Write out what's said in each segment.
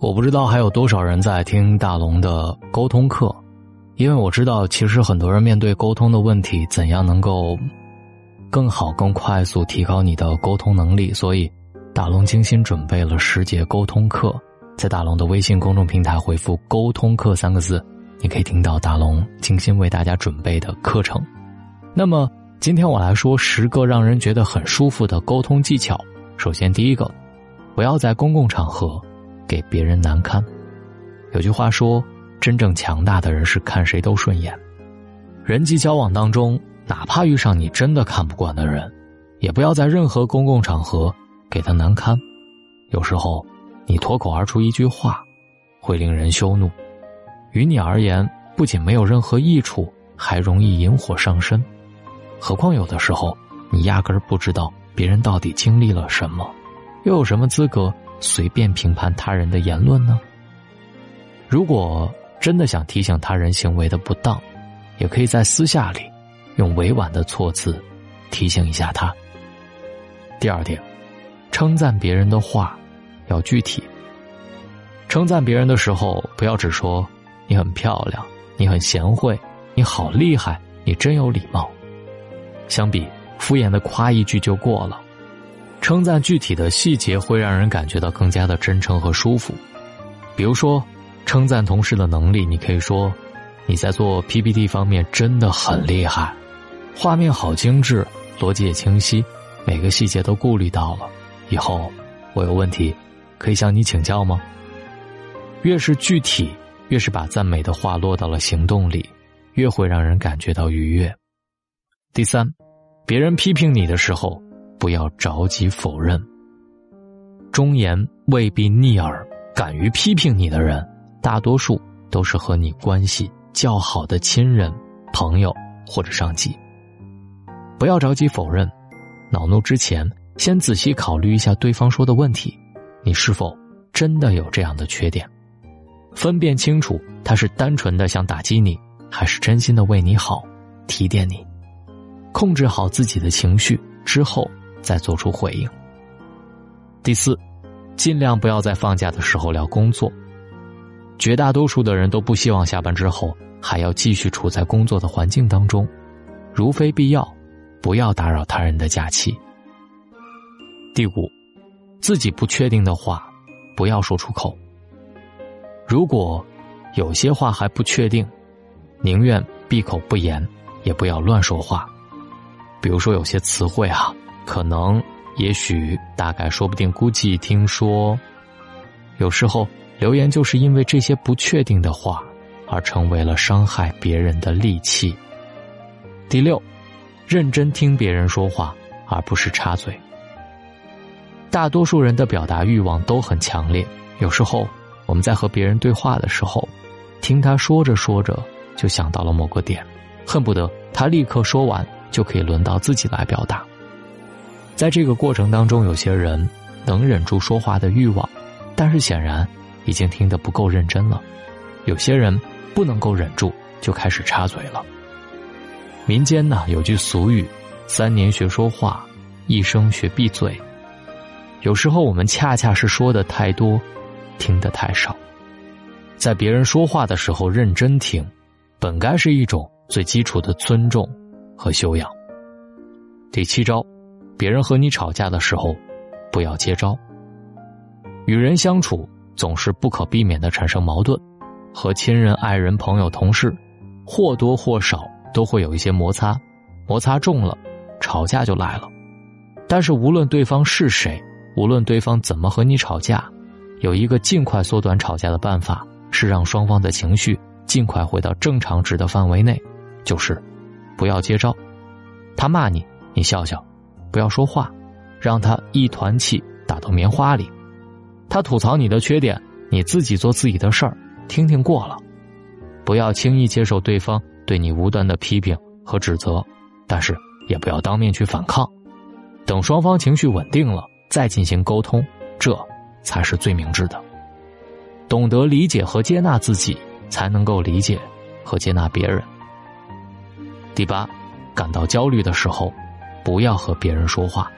我不知道还有多少人在听大龙的沟通课，因为我知道，其实很多人面对沟通的问题，怎样能够更好、更快速提高你的沟通能力，所以大龙精心准备了十节沟通课，在大龙的微信公众平台回复“沟通课”三个字，你可以听到大龙精心为大家准备的课程。那么，今天我来说十个让人觉得很舒服的沟通技巧。首先，第一个，不要在公共场合。给别人难堪。有句话说：“真正强大的人是看谁都顺眼。”人际交往当中，哪怕遇上你真的看不惯的人，也不要在任何公共场合给他难堪。有时候，你脱口而出一句话，会令人羞怒，于你而言不仅没有任何益处，还容易引火上身。何况有的时候，你压根儿不知道别人到底经历了什么，又有什么资格？随便评判他人的言论呢？如果真的想提醒他人行为的不当，也可以在私下里用委婉的措辞提醒一下他。第二点，称赞别人的话要具体。称赞别人的时候，不要只说你很漂亮、你很贤惠、你好厉害、你真有礼貌。相比敷衍的夸一句就过了。称赞具体的细节会让人感觉到更加的真诚和舒服，比如说，称赞同事的能力，你可以说，你在做 PPT 方面真的很厉害，画面好精致，逻辑也清晰，每个细节都顾虑到了。以后我有问题，可以向你请教吗？越是具体，越是把赞美的话落到了行动里，越会让人感觉到愉悦。第三，别人批评你的时候。不要着急否认。忠言未必逆耳，敢于批评你的人，大多数都是和你关系较好的亲人、朋友或者上级。不要着急否认，恼怒之前，先仔细考虑一下对方说的问题，你是否真的有这样的缺点？分辨清楚他是单纯的想打击你，还是真心的为你好、提点你。控制好自己的情绪之后。再做出回应。第四，尽量不要在放假的时候聊工作。绝大多数的人都不希望下班之后还要继续处在工作的环境当中，如非必要，不要打扰他人的假期。第五，自己不确定的话，不要说出口。如果有些话还不确定，宁愿闭口不言，也不要乱说话。比如说有些词汇啊。可能，也许，大概，说不定，估计，听说，有时候留言就是因为这些不确定的话，而成为了伤害别人的利器。第六，认真听别人说话，而不是插嘴。大多数人的表达欲望都很强烈，有时候我们在和别人对话的时候，听他说着说着就想到了某个点，恨不得他立刻说完就可以轮到自己来表达。在这个过程当中，有些人能忍住说话的欲望，但是显然已经听得不够认真了；有些人不能够忍住，就开始插嘴了。民间呢有句俗语：“三年学说话，一生学闭嘴。”有时候我们恰恰是说的太多，听得太少。在别人说话的时候认真听，本该是一种最基础的尊重和修养。第七招。别人和你吵架的时候，不要接招。与人相处总是不可避免的产生矛盾，和亲人、爱人、朋友、同事，或多或少都会有一些摩擦，摩擦重了，吵架就来了。但是无论对方是谁，无论对方怎么和你吵架，有一个尽快缩短吵架的办法，是让双方的情绪尽快回到正常值的范围内，就是不要接招。他骂你，你笑笑。不要说话，让他一团气打到棉花里。他吐槽你的缺点，你自己做自己的事儿，听听过了。不要轻易接受对方对你无端的批评和指责，但是也不要当面去反抗。等双方情绪稳定了，再进行沟通，这才是最明智的。懂得理解和接纳自己，才能够理解和接纳别人。第八，感到焦虑的时候。不要和别人说话。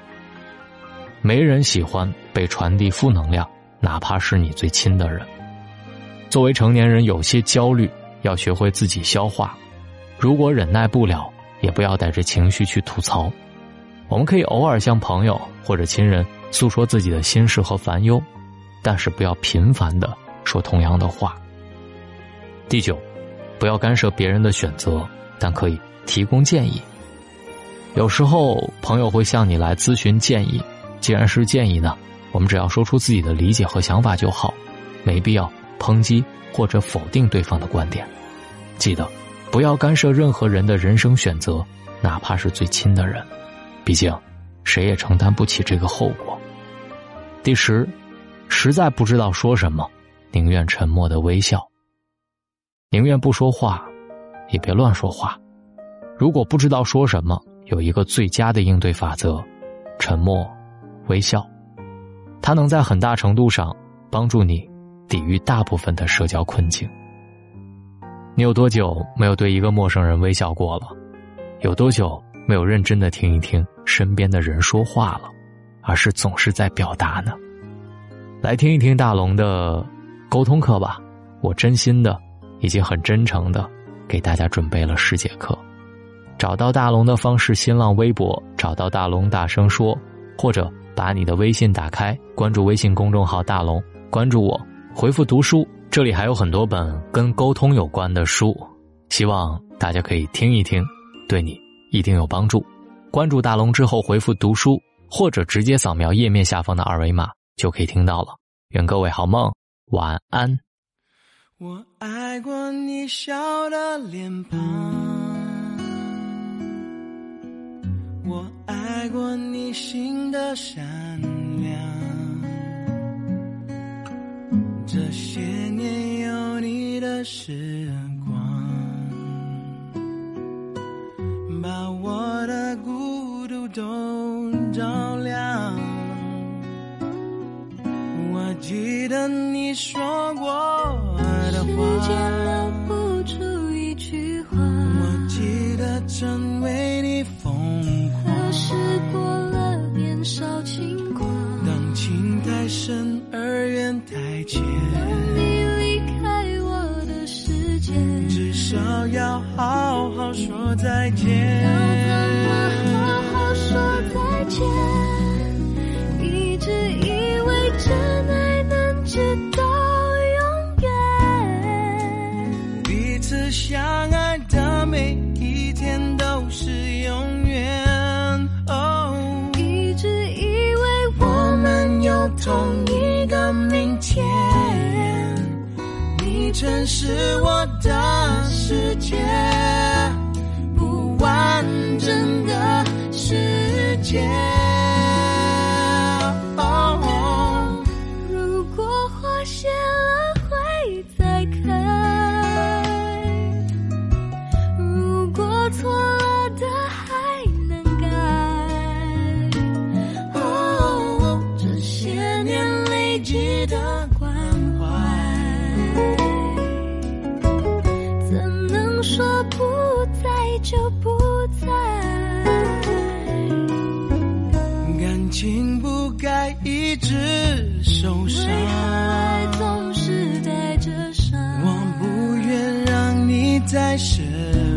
没人喜欢被传递负能量，哪怕是你最亲的人。作为成年人，有些焦虑要学会自己消化。如果忍耐不了，也不要带着情绪去吐槽。我们可以偶尔向朋友或者亲人诉说自己的心事和烦忧，但是不要频繁的说同样的话。第九，不要干涉别人的选择，但可以提供建议。有时候朋友会向你来咨询建议，既然是建议呢，我们只要说出自己的理解和想法就好，没必要抨击或者否定对方的观点。记得，不要干涉任何人的人生选择，哪怕是最亲的人。毕竟，谁也承担不起这个后果。第十，实在不知道说什么，宁愿沉默的微笑。宁愿不说话，也别乱说话。如果不知道说什么，有一个最佳的应对法则：沉默，微笑。它能在很大程度上帮助你抵御大部分的社交困境。你有多久没有对一个陌生人微笑过了？有多久？没有认真的听一听身边的人说话了，而是总是在表达呢。来听一听大龙的沟通课吧，我真心的，已经很真诚的给大家准备了十节课。找到大龙的方式：新浪微博找到大龙大声说，或者把你的微信打开，关注微信公众号大龙，关注我，回复读书，这里还有很多本跟沟通有关的书，希望大家可以听一听，对你。一定有帮助。关注大龙之后回复“读书”，或者直接扫描页面下方的二维码就可以听到了。愿各位好梦，晚安。我爱过你笑的脸庞，心的善良。这些年有你的时光，把我的孤独都照亮。我记得你说过的话，时间留不住一句话。我记得真而缘太浅，当你离开我的世界，至少要好好说再见。全是我的世界，不完整的世界。说不在就不在？感情不该一直受伤，为何爱总是带着伤？我不愿让你再失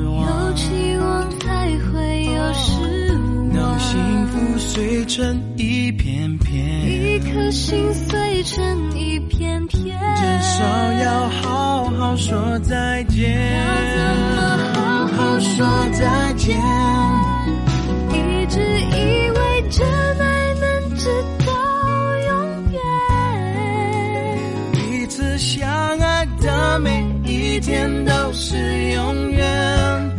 望有。期望才会有失当望，幸福碎成一片片，一颗心碎成一片片，至少要好好说再见。要怎么好好说再见？一直以为真爱能直到永远，彼此相爱的每一天都是永远。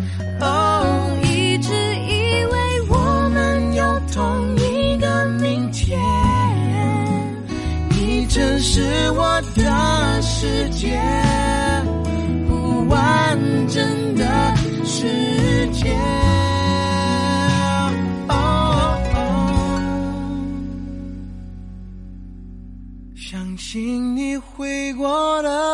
是我的世界，不完整的世界。哦哦相信你会过的